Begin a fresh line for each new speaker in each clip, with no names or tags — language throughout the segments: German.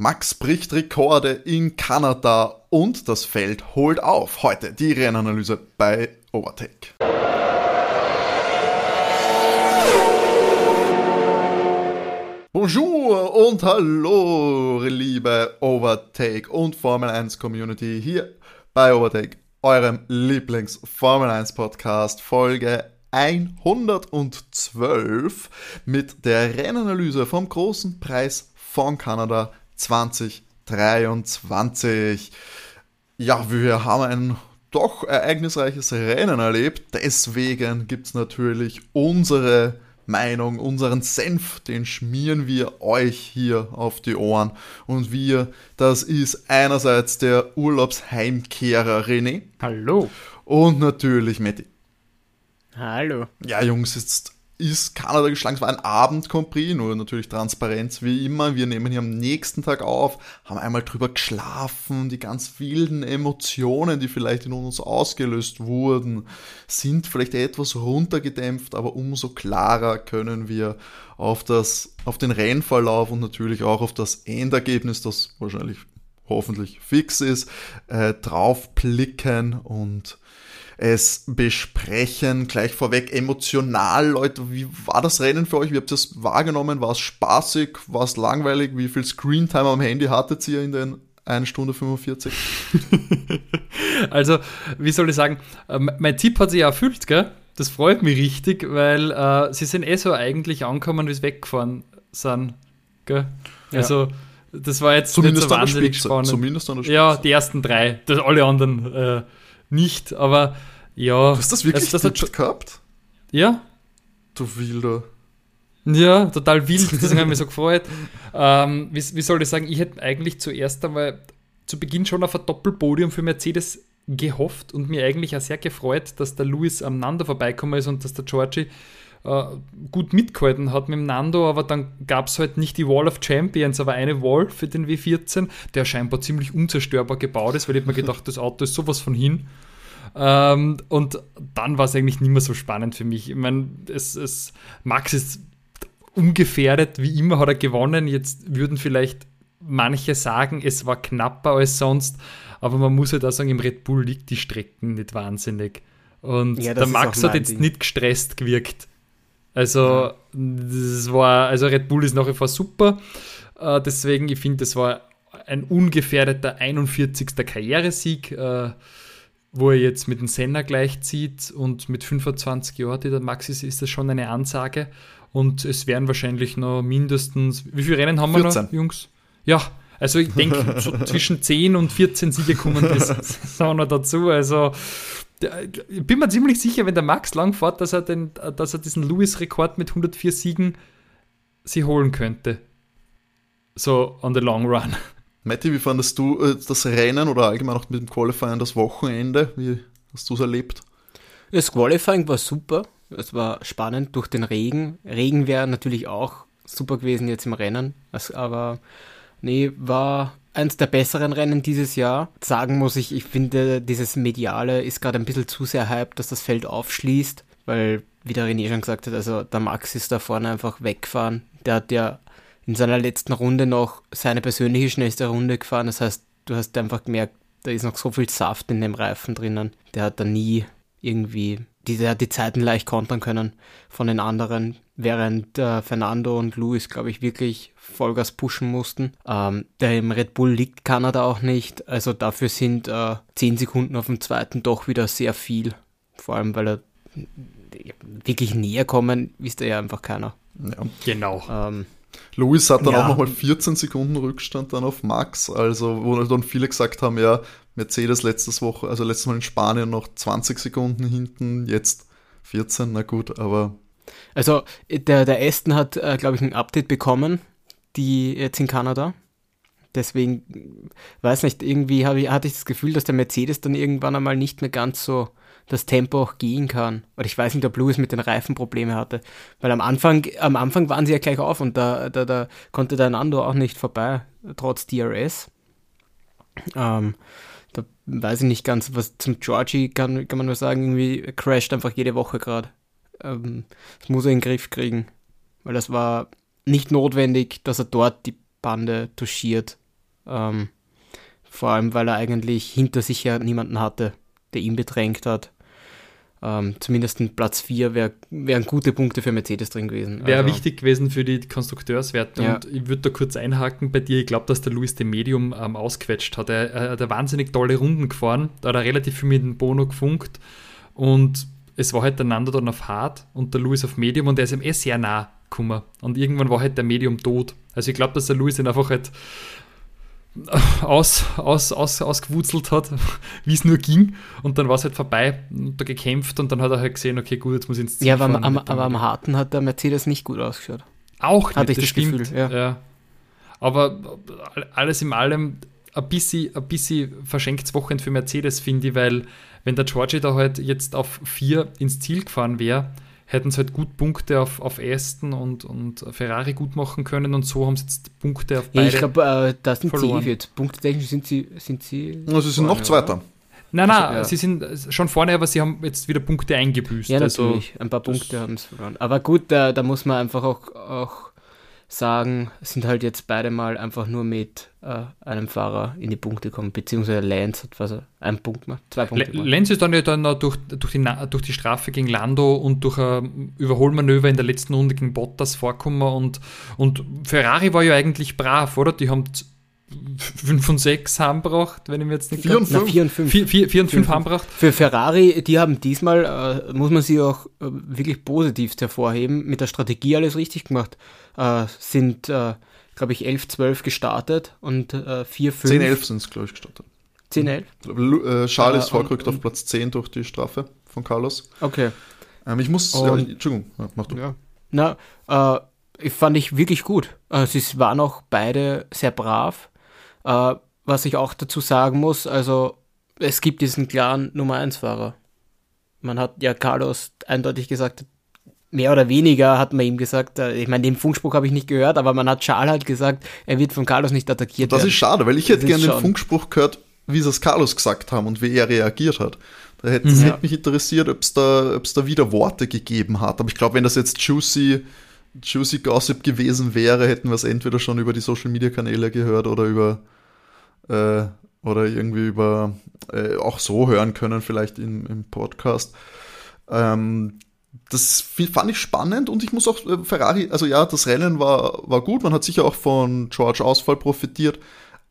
Max bricht Rekorde in Kanada und das Feld holt auf. Heute die Rennanalyse bei Overtake. Bonjour und hallo, liebe Overtake und Formel 1 Community hier bei Overtake, eurem Lieblings-Formel 1 Podcast, Folge 112 mit der Rennanalyse vom großen Preis von Kanada 2023. Ja, wir haben ein doch ereignisreiches Rennen erlebt. Deswegen gibt es natürlich unsere Meinung, unseren Senf, den schmieren wir euch hier auf die Ohren. Und wir, das ist einerseits der Urlaubsheimkehrer René.
Hallo.
Und natürlich Matti.
Hallo.
Ja, Jungs, jetzt ist Kanada geschlagen. Es war ein Abendcompris, nur natürlich Transparenz wie immer. Wir nehmen hier am nächsten Tag auf, haben einmal drüber geschlafen, die ganz wilden Emotionen, die vielleicht in uns ausgelöst wurden, sind vielleicht etwas runtergedämpft, aber umso klarer können wir auf das, auf den Rennverlauf und natürlich auch auf das Endergebnis, das wahrscheinlich hoffentlich fix ist, äh, drauf blicken und es besprechen. Gleich vorweg emotional, Leute, wie war das Rennen für euch? Wie habt ihr es wahrgenommen? War es spaßig? War es langweilig? Wie viel Screentime am Handy hattet ihr in den 1 Stunde 45?
also, wie soll ich sagen, ähm, mein Tipp hat sich ja erfüllt, gell? Das freut mich richtig, weil äh, sie sind eh so eigentlich angekommen, wie sie weggefahren sind. Gell? Ja. Also, das war jetzt
Zumindest nicht so wahnsinnig spannend. Zumindest an der
Spitze. Ja, die ersten drei. Das, alle anderen äh, nicht, aber ja.
Du hast das wirklich
das,
das hat, gehabt?
Ja.
Du Wilder.
Ja, total wild, deswegen habe ich mich so gefreut. Ähm, wie, wie, soll ich sagen, ich hätte eigentlich zuerst einmal zu Beginn schon auf ein Doppelpodium für Mercedes gehofft und mir eigentlich auch sehr gefreut, dass der Lewis am Nando vorbeikommen ist und dass der Georgie äh, gut mitgehalten hat mit dem Nando, aber dann gab es halt nicht die Wall of Champions, aber eine Wall für den W14, der scheinbar ziemlich unzerstörbar gebaut ist, weil ich mir gedacht, das Auto ist sowas von hin. Ähm, und dann war es eigentlich nicht mehr so spannend für mich. Ich meine, es, es, Max ist ungefährdet, wie immer hat er gewonnen. Jetzt würden vielleicht manche sagen, es war knapper als sonst, aber man muss halt auch sagen, im Red Bull liegt die Strecken nicht wahnsinnig. Und ja, der Max hat jetzt Ding. nicht gestresst gewirkt. Also, das war, also Red Bull ist nach wie vor super. Äh, deswegen, ich finde, das war ein ungefährdeter 41. Karrieresieg. Äh, wo er jetzt mit dem Senna gleichzieht und mit 25 Jahren, die der Max ist, ist das schon eine Ansage. Und es werden wahrscheinlich noch mindestens, wie viele Rennen haben wir 14. noch, Jungs? Ja, also ich denke, so zwischen 10 und 14 Siege kommen das noch dazu. Also ich bin mir ziemlich sicher, wenn der Max lang fährt, dass er, den, dass er diesen Lewis-Rekord mit 104 Siegen sie holen könnte. So on the long run.
Matti, wie fandest du äh, das Rennen oder allgemein auch mit dem Qualifying das Wochenende? Wie hast du es erlebt?
Das Qualifying war super. Es war spannend durch den Regen. Regen wäre natürlich auch super gewesen jetzt im Rennen. aber nee, war eins der besseren Rennen dieses Jahr. Sagen muss ich, ich finde, dieses Mediale ist gerade ein bisschen zu sehr hype, dass das Feld aufschließt, weil, wie der René schon gesagt hat, also der Max ist da vorne einfach weggefahren. Der hat ja in seiner letzten Runde noch seine persönliche schnellste Runde gefahren. Das heißt, du hast einfach gemerkt, da ist noch so viel Saft in dem Reifen drinnen. Der hat da nie irgendwie, die, der hat die Zeiten leicht kontern können von den anderen, während äh, Fernando und Lewis, glaube ich, wirklich Vollgas pushen mussten. Ähm, der im Red Bull liegt Kanada auch nicht, also dafür sind äh, 10 Sekunden auf dem zweiten doch wieder sehr viel. Vor allem, weil er wirklich näher kommen, wisst ihr ja einfach keiner.
Ja, genau.
Ähm, Lewis hat dann ja. auch nochmal 14 Sekunden Rückstand dann auf Max, also wo dann viele gesagt haben, ja, Mercedes letztes Woche, also letztes Mal in Spanien noch 20 Sekunden hinten, jetzt 14, na gut, aber.
Also der, der Aston hat, äh, glaube ich, ein Update bekommen, die jetzt in Kanada. Deswegen, weiß nicht, irgendwie ich, hatte ich das Gefühl, dass der Mercedes dann irgendwann einmal nicht mehr ganz so das Tempo auch gehen kann. Oder ich weiß nicht, ob Lewis mit den Reifen Probleme hatte. Weil am Anfang, am Anfang waren sie ja gleich auf und da, da, da konnte der Nando auch nicht vorbei, trotz DRS. Ähm, da weiß ich nicht ganz, was zum Georgie kann, kann man nur sagen, irgendwie crasht einfach jede Woche gerade. Ähm, das muss er in den Griff kriegen. Weil das war nicht notwendig, dass er dort die Bande touchiert. Ähm, vor allem, weil er eigentlich hinter sich ja niemanden hatte, der ihn bedrängt hat. Ähm, zumindest ein Platz 4 wär, wären gute Punkte für Mercedes drin gewesen.
Wäre
Also,
wichtig gewesen für die Konstrukteurswerte.
Ja.
Und ich würde da kurz einhaken bei dir. Ich glaube, dass der Luis dem Medium ähm, ausquetscht hat. Er, er hat wahnsinnig tolle Runden gefahren. Da hat er relativ viel mit dem Bono gefunkt. Und es war halt der Nando dann auf Hard und der Luis auf Medium. Und er ist ihm eh sehr nah gekommen. Und irgendwann war halt der Medium tot. Also ich glaube, dass der Luis ihn einfach halt aus, aus, aus, ausgewurzelt hat, wie es nur ging. Und dann war es halt vorbei. Und da gekämpft und dann hat er halt gesehen, okay, gut, jetzt muss ich ins Ziel
ja, aber, am, aber am. Harten hat der Mercedes nicht gut ausgeschaut.
Auch
Hatte
nicht,
ich das Gefühl, ja.
Aber alles in allem ein bisschen, ein bisschen verschenktes Wochenende für Mercedes, finde ich, weil wenn der Georgie da halt jetzt auf vier ins Ziel gefahren wäre, hätten sie halt gut Punkte auf, auf Aston und, und Ferrari gut machen können und so haben sie jetzt Punkte auf
Ja,
beide.
ich glaube, äh, da sind
verloren.
sie eh jetzt. Punktetechnisch sind sie. Sind sie
Also sie sind noch
vorne,
Zweiter.
oder?
nein, nein,
Also, ja.
sie sind schon vorne, aber sie haben jetzt wieder Punkte eingebüßt.
Ja,
also,
natürlich. Ein paar Punkte haben sie verloren. Aber gut, da, da muss man einfach auch, auch sagen, sind halt jetzt beide mal einfach nur mit äh, einem Fahrer in die Punkte gekommen. Beziehungsweise Lance hat was, einen Punkt gemacht, zwei Punkte gemacht.
Lenz ist dann ja dann durch, durch, die, durch die Strafe gegen Lando und durch ein Überholmanöver in der letzten Runde gegen Bottas vorgekommen und, und Ferrari war ja eigentlich brav, oder? Die haben 5 und 6 heimgebracht, wenn ich mir jetzt nicht
Vier und
Na,
fünf.
4 und 5.
4, 4, 4 und
Vier
5
und fünf.
heimgebracht.
Für Ferrari, die haben diesmal, äh, muss man sie auch äh, wirklich positivst hervorheben, mit der Strategie alles richtig gemacht. Äh, sind, äh, glaube ich, 11, 12 gestartet und äh, 4, 5.
10, 11 sind es, glaube ich, gestartet.
10, 11?
Lu- Äh, Charles
Äh,
ist vorgerückt auf Platz 10 durch die Strafe von Carlos.
Okay.
Ähm, ich muss,
Und-
ja, Entschuldigung, ja, mach du.
Ja. Na, äh, ich fand ich wirklich gut. Sie waren auch beide sehr brav. Äh, was ich auch dazu sagen muss, also es gibt diesen klaren Nummer 1 Fahrer. Man hat ja Carlos eindeutig gesagt, mehr oder weniger hat man ihm gesagt, äh, ich meine, den Funkspruch habe ich nicht gehört, aber man hat Charles halt gesagt, er wird von Carlos nicht attackiert
Das
werden.
ist schade, weil ich hätte
Das
gerne den Funkspruch gehört, wie sie es Carlos gesagt haben und wie er reagiert hat. Da hätte
Mhm.
es
Ja.
hätte mich interessiert, ob es da, ob's da wieder Worte gegeben hat. Aber ich glaube, wenn das jetzt juicy, juicy Gossip gewesen wäre, hätten wir es entweder schon über die Social Media Kanäle gehört oder über äh, oder irgendwie über äh, auch so hören können, vielleicht im, im Podcast. Ähm, das fand ich spannend und ich muss auch äh, Ferrari, also ja, das Rennen war, war gut, man hat sicher auch von George Ausfall profitiert,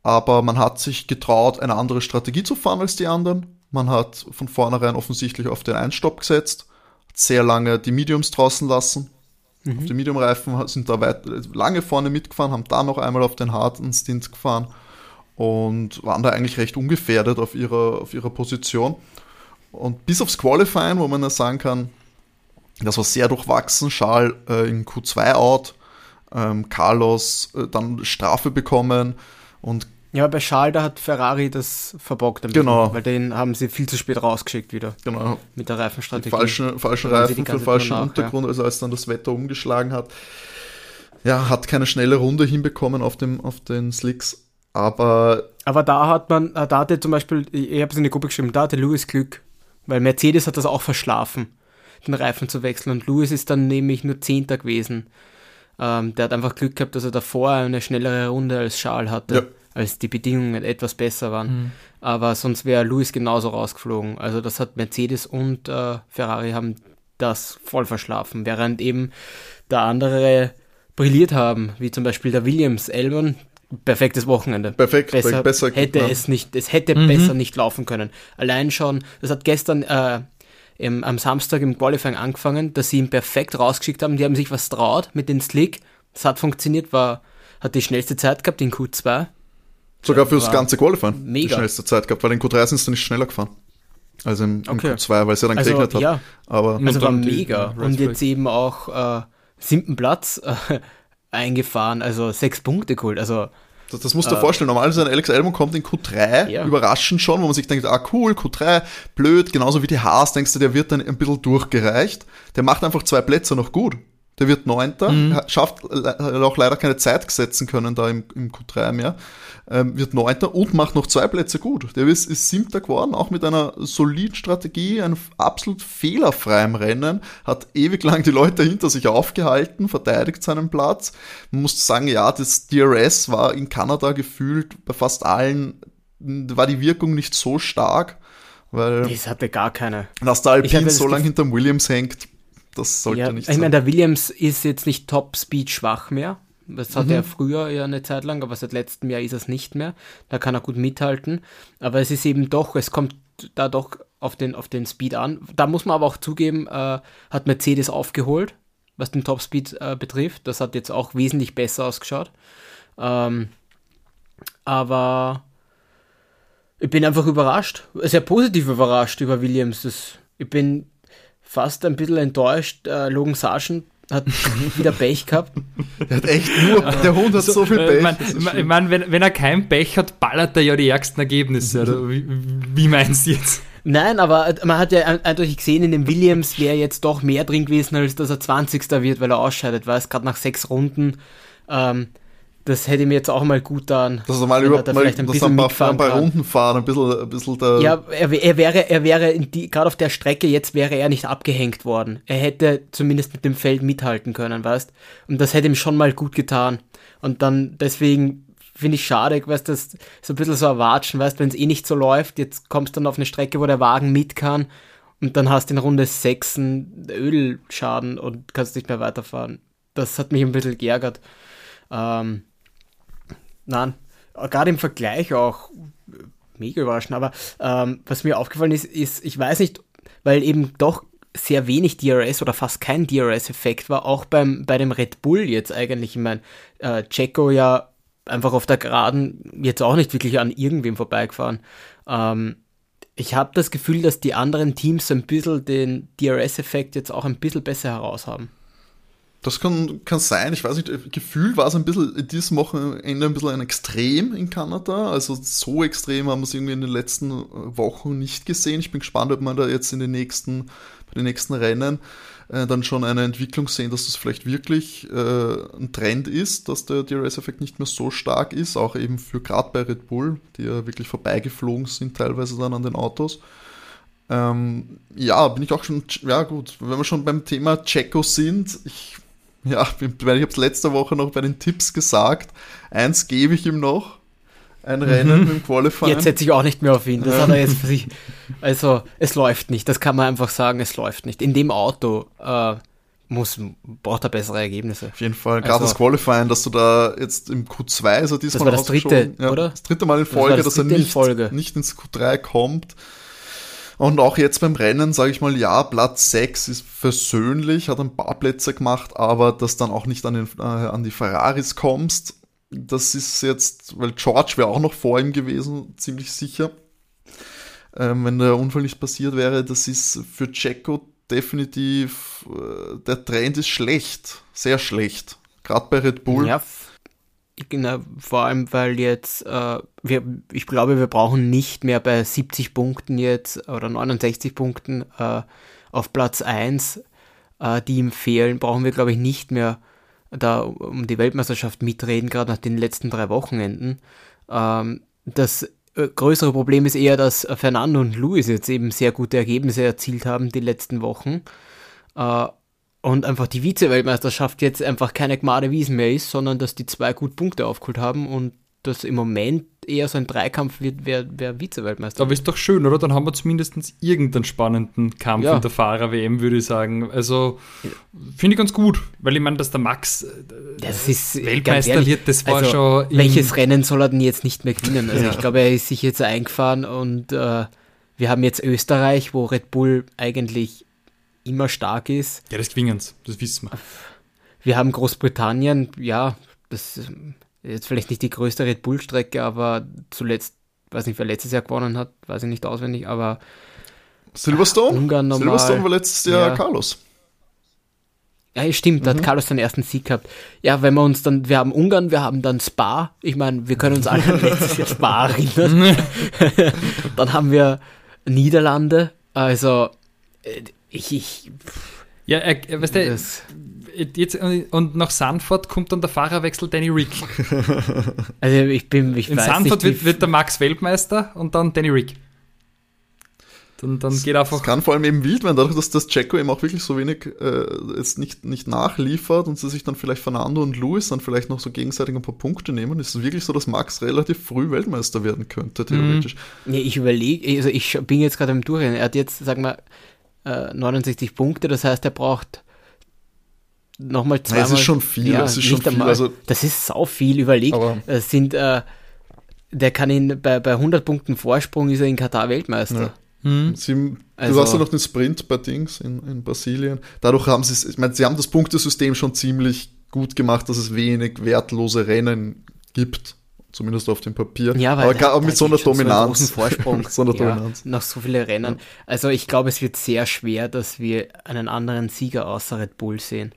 aber man hat sich getraut, eine andere Strategie zu fahren als die anderen. Man hat von vornherein offensichtlich auf den Einstopp gesetzt, hat sehr lange die Mediums draußen lassen. Auf den Medium-Reifen sind da weit, lange vorne mitgefahren, haben dann noch einmal auf den harten Stint gefahren und waren da eigentlich recht ungefährdet auf ihrer, auf ihrer Position. Und bis aufs Qualifying, wo man ja sagen kann, das war sehr durchwachsen. Charles äh, in Q2 out, ähm, Carlos äh, dann Strafe bekommen und
Ja, bei Charles, da hat Ferrari das verbockt ein
Genau.
bisschen, weil den haben sie viel zu spät rausgeschickt wieder
genau,
mit der Reifenstrategie.
falschen, falschen Reifen für
Zeit
falschen
nach,
Untergrund, also als dann das Wetter umgeschlagen hat. Ja, hat keine schnelle Runde hinbekommen auf, dem, auf den Slicks, aber
Aber da hat man, äh, da hatte zum Beispiel, ich ich habe es in die Gruppe geschrieben, da hatte Lewis Glück, weil Mercedes hat das auch verschlafen, den Reifen zu wechseln und Lewis ist dann nämlich nur Zehnter gewesen. Ähm, der hat einfach Glück gehabt, dass er davor eine schnellere Runde als Charles hatte,
Ja.
als die Bedingungen etwas besser waren.
Mhm.
Aber sonst wäre Lewis genauso rausgeflogen. Also das hat Mercedes und äh, Ferrari haben das voll verschlafen, während eben der andere brilliert haben, wie zum Beispiel der Williams Elbern. Perfektes Wochenende
perfekt,
besser,
besser
hätte
ja.
es nicht, es hätte
Mhm.
besser nicht laufen können. Allein schon, das hat gestern äh, im, am Samstag im Qualifying angefangen, dass sie ihn perfekt rausgeschickt haben. Die haben sich was traut mit den Slick. Das hat funktioniert, war, hat die schnellste Zeit gehabt in Q2.
Sogar fürs
war
ganze Qualifying die
mega.
schnellste Zeit gehabt, weil in Q3 sind sie nicht schneller gefahren. Also im, im
Okay.
Q2, weil es ja dann
Also,
geregnet hat.
ja,
Aber
also war
dann die-
mega. Und jetzt eben auch äh, siebten Platz äh, eingefahren, also sechs Punkte geholt. Also
Das, das musst du dir vorstellen, normalerweise ein Alex Albon kommt in Q3,
Ja.
überraschend schon, wo man sich denkt, ah cool, Q3, blöd, genauso wie die Haas, denkst du, der wird dann ein bisschen durchgereicht. Der macht einfach zwei Plätze noch gut. Der wird Neunter, mhm. schafft auch leider keine Zeit setzen können da im, im Q3 mehr. Ähm, wird Neunter und macht noch zwei Plätze gut. Der ist, ist Siebter geworden, auch mit einer soliden Strategie, einem absolut fehlerfreien Rennen, hat ewig lang die Leute hinter sich aufgehalten, verteidigt seinen Platz. Man muss sagen, ja, das DRS war in Kanada gefühlt bei fast allen, war die Wirkung nicht so stark. Weil
das hatte gar keine.
Dass der Alpine so lange hinterm Williams hängt, das sollte
ja,
nicht
sein. Ich meine, der Williams ist jetzt nicht Top-Speed schwach mehr. Das hatte mhm. er früher ja eine Zeit lang, aber seit letztem Jahr ist es nicht mehr. Da kann er gut mithalten. Aber es ist eben doch, es kommt da doch auf den, auf den Speed an. Da muss man aber auch zugeben, äh, hat Mercedes aufgeholt, was den Topspeed äh, betrifft. Das hat jetzt auch wesentlich besser ausgeschaut. Ähm, aber ich bin einfach überrascht, sehr positiv überrascht über Williams. Das, ich bin fast ein bisschen enttäuscht. Äh, Logan Sargent hat wieder Pech gehabt.
Der hat echt nur, der Hund hat so, so viel Pech.
Ich meine, mein, wenn, wenn er kein Pech hat, ballert er ja die ärgsten Ergebnisse. Oder wie, wie meinst du jetzt?
Nein, aber man hat ja eindeutig gesehen, in dem Williams wäre jetzt doch mehr drin gewesen, als dass er 20. wird, weil er ausscheidet, weil es gerade nach sechs Runden. Ähm, das hätte mir jetzt auch mal gut getan.
Dass er mal überhaupt mal, ein bisschen ein paar, ein paar Runden fahren, ein bisschen, ein bisschen da.
Ja, er, er wäre, er wäre gerade auf der Strecke jetzt wäre er nicht abgehängt worden. Er hätte zumindest mit dem Feld mithalten können, weißt? Und das hätte ihm schon mal gut getan. Und dann deswegen finde ich schade, weißt das so ein bisschen so erwatschen, weißt, wenn es eh nicht so läuft, jetzt kommst du dann auf eine Strecke, wo der Wagen mit kann und dann hast du in Runde 6 einen Ölschaden und kannst nicht mehr weiterfahren. Das hat mich ein bisschen geärgert. Ähm, Nein, gerade im Vergleich auch mega überraschend. Aber ähm, was mir aufgefallen ist, ist, ich weiß nicht, weil eben doch sehr wenig DRS oder fast kein DRS-Effekt war, auch beim, bei dem Red Bull jetzt eigentlich. Ich meine, äh, Checo ja einfach auf der Geraden jetzt auch nicht wirklich an irgendwem vorbeigefahren. Ähm, ich habe das Gefühl, dass die anderen Teams ein bisschen den DRS-Effekt jetzt auch ein bisschen besser heraus haben.
Das kann, kann sein, ich weiß nicht, gefühlt war es ein bisschen, dieses Wochenende ein bisschen ein Extrem in Kanada. Also so extrem haben wir es irgendwie in den letzten Wochen nicht gesehen. Ich bin gespannt, ob man da jetzt in den nächsten, bei den nächsten Rennen äh, dann schon eine Entwicklung sehen, dass das vielleicht wirklich äh, ein Trend ist, dass der DRS-Effekt nicht mehr so stark ist, auch eben für gerade bei Red Bull, die ja wirklich vorbeigeflogen sind teilweise dann an den Autos. Ähm, ja, bin ich auch schon, ja gut, wenn wir schon beim Thema Checo sind, ich ja, ich habe es letzte Woche noch bei den Tipps gesagt. Eins gebe ich ihm noch. Ein Rennen mhm. im Qualifying.
Jetzt setze ich auch nicht mehr auf ihn. Das hat er jetzt für sich. Also, es läuft nicht. Das kann man einfach sagen, es läuft nicht. In dem Auto äh, muss, braucht er bessere Ergebnisse.
Auf jeden Fall. Gerade also, das Qualifying, dass du da jetzt im Q2, also diesmal
das war das dritte,
ja,
oder?
Das dritte Mal in Folge, das das dass er nicht, nicht ins Q3 kommt. Und auch jetzt beim Rennen, sage ich mal, ja, Platz 6 ist versöhnlich, hat ein paar Plätze gemacht, aber dass dann auch nicht an, den, äh, an die Ferraris kommst, das ist jetzt, weil George wäre auch noch vor ihm gewesen, ziemlich sicher. Ähm, wenn der Unfall nicht passiert wäre, das ist für Checo definitiv, äh, der Trend ist schlecht, sehr schlecht. Gerade bei Red Bull.
Ja, Genau, vor allem, weil jetzt, äh, wir, ich glaube, wir brauchen nicht mehr bei 70 Punkten jetzt oder 69 Punkten äh, auf Platz 1, äh, die ihm fehlen, brauchen wir, glaube ich, nicht mehr da um die Weltmeisterschaft mitreden, gerade nach den letzten drei Wochenenden. Ähm, das äh, größere Problem ist eher, dass Fernando und Luis jetzt eben sehr gute Ergebnisse erzielt haben die letzten Wochen. Und einfach die Vize-Weltmeisterschaft jetzt einfach keine Gmade Wiesen mehr ist, sondern dass die zwei gut Punkte aufgeholt haben und dass im Moment eher so ein Dreikampf wird, wer, wer Vize-Weltmeister
Aber ist doch schön, oder? Dann haben wir zumindest irgendeinen spannenden Kampf ja. in der Fahrer-WM, würde ich sagen. Also finde ich ganz gut, weil ich meine, dass der Max äh,
das ist,
Weltmeister ehrlich, wird, das war
also,
schon.
Welches Rennen soll er denn jetzt nicht mehr gewinnen? Also ja. ich glaube, er ist sich jetzt eingefahren und äh, wir haben jetzt Österreich, wo Red Bull eigentlich immer stark ist.
Ja, das gewinnen das wissen wir.
Wir haben Großbritannien, ja, das ist jetzt vielleicht nicht die größte Red Bull-Strecke, aber zuletzt, weiß nicht, wer letztes Jahr gewonnen hat, weiß ich nicht auswendig, aber
Silverstone?
Ungarn normal.
Silverstone war letztes Jahr ja. Carlos.
Ja, stimmt, da mhm. hat Carlos seinen ersten Sieg gehabt. Ja, wenn wir uns dann, wir haben Ungarn, wir haben dann Spa. Ich meine, wir können uns alle an letztes Jahr Spa erinnern. dann haben wir Niederlande. Also, äh, ich, ich
Ja, er, er- weißt du,
Das,
jetzt, und nach Sanford kommt dann der Fahrerwechsel Danny Rick.
also ich bin, ich
In
weiß
Sanford
nicht,
wird, wird der Max Weltmeister und dann Danny Rick. Dann, dann geht
Das
einfach.
kann vor allem eben wild werden, dadurch, dass das Jacko eben auch wirklich so wenig äh, jetzt nicht, nicht nachliefert und sie sich dann vielleicht Fernando und Lewis dann vielleicht noch so gegenseitig ein paar Punkte nehmen, ist es wirklich so, dass Max relativ früh Weltmeister werden könnte, theoretisch.
Ja, ich überlege, also ich bin jetzt gerade im Durchrennen. Er hat jetzt, sagen wir, äh, 69 Punkte, das heißt, er braucht nochmal zweimal.
es ist schon viel, es ist schon viel, also-
das ist sau viel, überlegt. Es sind, äh, der kann ihn bei, bei 100 Punkten Vorsprung ist er in Katar Weltmeister.
Ja.
Hm.
Sie, du
Also-
hast ja noch den Sprint bei Dings in, in Brasilien. Dadurch haben sie es, ich meine, sie haben das Punktesystem schon ziemlich gut gemacht, dass es wenig wertlose Rennen gibt. Zumindest auf dem Papier.
Ja, weil
aber
da- da
mit so einer Dominanz.
So Vorsprung.
mit so einer
ja,
Dominanz.
Nach so vielen Rennen. Also ich glaube, es wird sehr schwer, dass wir einen anderen Sieger außer Red Bull sehen.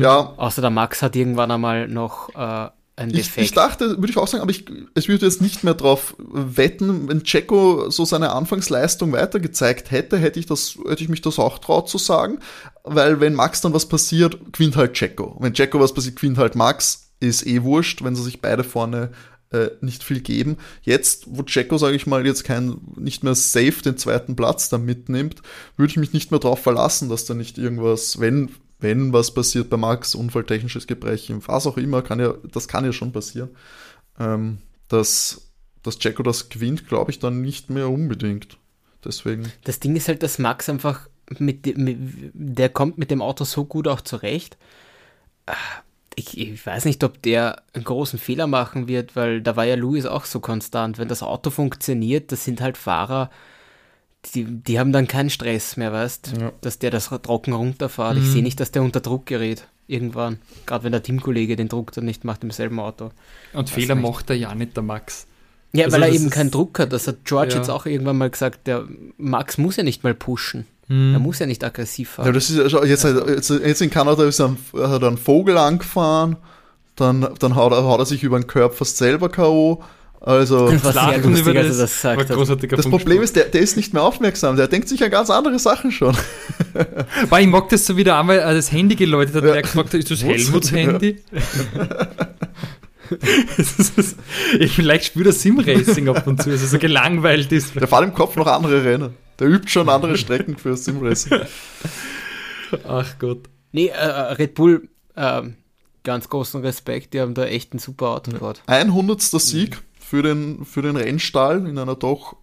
Ja,
Außer der Max hat irgendwann einmal noch äh, einen
Ich,
Defekt.
ich dachte, würde ich auch sagen, aber ich, ich würde jetzt nicht mehr drauf wetten, wenn Checo so seine Anfangsleistung weiter gezeigt hätte, hätte ich das, hätte ich mich das auch traut zu sagen, weil wenn Max dann was passiert, gewinnt halt Checo. Wenn Checo was passiert, gewinnt halt Max, ist eh wurscht, wenn sie sich beide vorne äh, nicht viel geben. Jetzt, wo Checo, sage ich mal, jetzt kein, nicht mehr safe den zweiten Platz da mitnimmt, würde ich mich nicht mehr darauf verlassen, dass da nicht irgendwas, wenn, wenn was passiert bei Max, unfalltechnisches Gebrechen, was auch immer, kann ja, das kann ja schon passieren. Ähm, dass, dass Checo das gewinnt, glaube ich dann nicht mehr unbedingt. Deswegen.
Das Ding ist halt, dass Max einfach mit, mit der kommt mit dem Auto so gut auch zurecht. Ich, ich weiß nicht, ob der einen großen Fehler machen wird, weil da war ja Lewis auch so konstant. Wenn das Auto funktioniert, das sind halt Fahrer, die, die haben dann keinen Stress mehr, weißt
Ja.
dass der das trocken runterfährt. Ich sehe nicht, dass der unter Druck gerät. Irgendwann. Gerade wenn der Teamkollege den Druck dann nicht macht im selben Auto.
Und
Weiß
Fehler
nicht.
macht er ja nicht, der Max.
Ja,
Also
weil er eben keinen Druck hat. Das hat George
Ja.
jetzt auch irgendwann mal gesagt. Der Max muss ja nicht mal pushen.
Hm.
Er muss ja nicht aggressiv fahren.
Ja, das ist ja schon, jetzt, jetzt, jetzt in Kanada ist er ein, hat er einen Vogel angefahren, dann, dann haut, er, haut er sich über den Körper fast selber K.O. Also,
Das lustig, das gesagt.
Problem ist, der, der ist nicht mehr aufmerksam, der denkt sich an ganz andere Sachen schon.
Weil ich mag das so wieder einmal äh, das Handy geläutet hat
Ja.
er gefragt hat, ist das? Helmuts Handy? Ist- ich vielleicht spüre das Sim-Racing ab und zu, also so gelangweilt ist.
Der fährt im Kopf noch andere Rennen. Der übt schon andere Strecken für Simracing.
Ach Gott.
Nee, äh, Red Bull, ähm, ganz großen Respekt, die haben da echt ein super Auto gebaut.
Ein hundertster Sieg für den, für den Rennstall in einer doch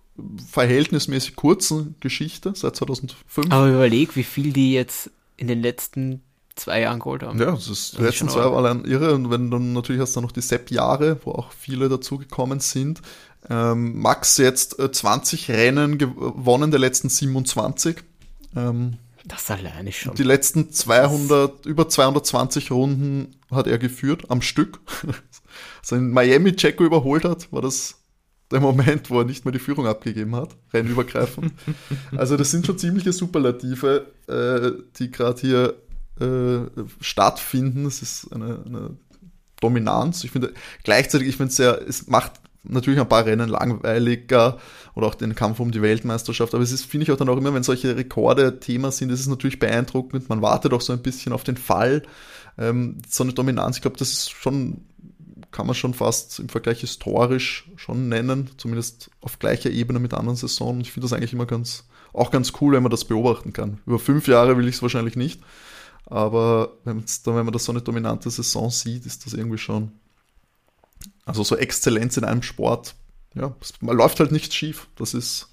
verhältnismäßig kurzen Geschichte seit 2005.
Aber überleg, wie viel die jetzt in den letzten zwei Jahren geholt haben.
Ja, das ist, die
Das
letzten
schon
zwei waren allein irre. Und wenn dann natürlich hast du noch die Sepp-Jahre, wo auch viele dazugekommen sind. Ähm, Max jetzt äh, 20 Rennen gewonnen, der letzten 27. Ähm,
Das alleine ist schon.
die letzten 200, über 220 Runden hat er geführt am Stück. Also in Miami Checo überholt hat, war das der Moment, wo er nicht mehr die Führung abgegeben hat, rennübergreifend. also das sind schon ziemliche Superlative, äh, die gerade hier äh, stattfinden. Es ist eine, eine Dominanz. Ich finde gleichzeitig, ich finde es sehr, es macht natürlich ein paar Rennen langweiliger oder auch den Kampf um die Weltmeisterschaft. Aber es ist, finde ich auch dann auch immer, wenn solche Rekorde Thema sind, ist es natürlich beeindruckend. Man wartet auch so ein bisschen auf den Fall. Ähm, so eine Dominanz, ich glaube, das ist schon, kann man schon fast im Vergleich historisch schon nennen, zumindest auf gleicher Ebene mit anderen Saisonen. Ich finde das eigentlich immer ganz, auch ganz cool, wenn man das beobachten kann. Über fünf Jahre will ich es wahrscheinlich nicht. Aber dann, wenn man das so eine dominante Saison sieht, ist das irgendwie schon. Also so Exzellenz in einem Sport, ja, es, man läuft halt nichts schief. Das ist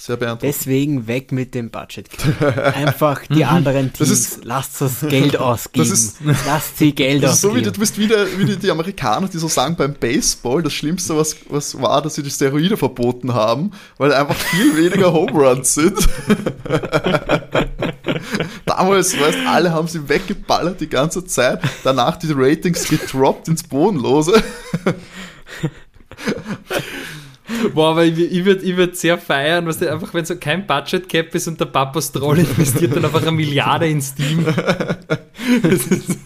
sehr beeindruckend.
Deswegen weg mit dem Budget. Einfach die anderen
Das
Teams,
ist-
lasst das Geld ausgeben.
Das ist-
lasst sie Geld
Das ist so wie,
ausgeben.
du bist wieder wie die, die Amerikaner, die so sagen beim Baseball, das Schlimmste, was, was war, dass sie die Steroide verboten haben, weil einfach viel weniger Home Runs sind. Damals, weißt alle haben sie weggeballert die ganze Zeit, danach die Ratings gedroppt ins Bodenlose.
Boah, aber ich, ich würde ich würd sehr feiern, was du, einfach wenn so kein Budget Cap ist und der Papa Stroll investiert dann einfach eine Milliarde ins Team. Das ist,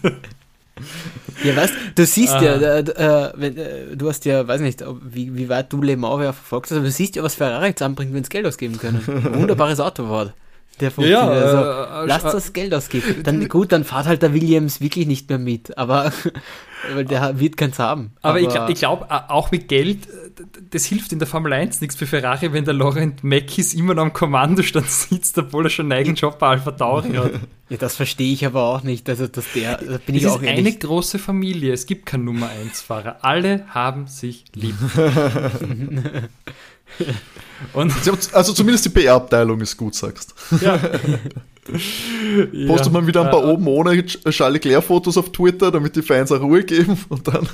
Ja, weißt du, siehst ja,
Ah.
äh, äh, wenn, äh, du hast ja, weiß nicht, ob, wie, wie weit du Le Mans verfolgt hast, aber du siehst ja, was Ferrari jetzt anbringt, wenn sie Geld ausgeben können. Ein Wunderbares Auto war. Der
Ja,
funktioniert.
ja,
also,
äh, äh,
lasst
äh,
das Geld ausgeben. Dann gut, dann fahrt halt der Williams wirklich nicht mehr mit, aber weil der wird keins haben.
Aber, ich, gl- ich glaube, auch mit Geld, äh, das hilft in der Formel 1 nichts für Ferrari, wenn der Laurent Mackies immer noch am Kommandostand sitzt, obwohl er schon einen eigenen Job bei Alpha Tauri hat.
ja, das verstehe ich aber auch nicht. Also, dass der, da bin
Es
ich
ist
auch
eine
ehrlich.
große Familie, es gibt keinen Nummer 1 Fahrer. Alle haben sich lieb. Und
Also zumindest die PR-Abteilung ist gut, sagst.
ja.
Postet man wieder ein paar
Äh,
oben ohne Ch- Charles Leclerc-Fotos auf Twitter, damit die Fans auch Ruhe geben und dann.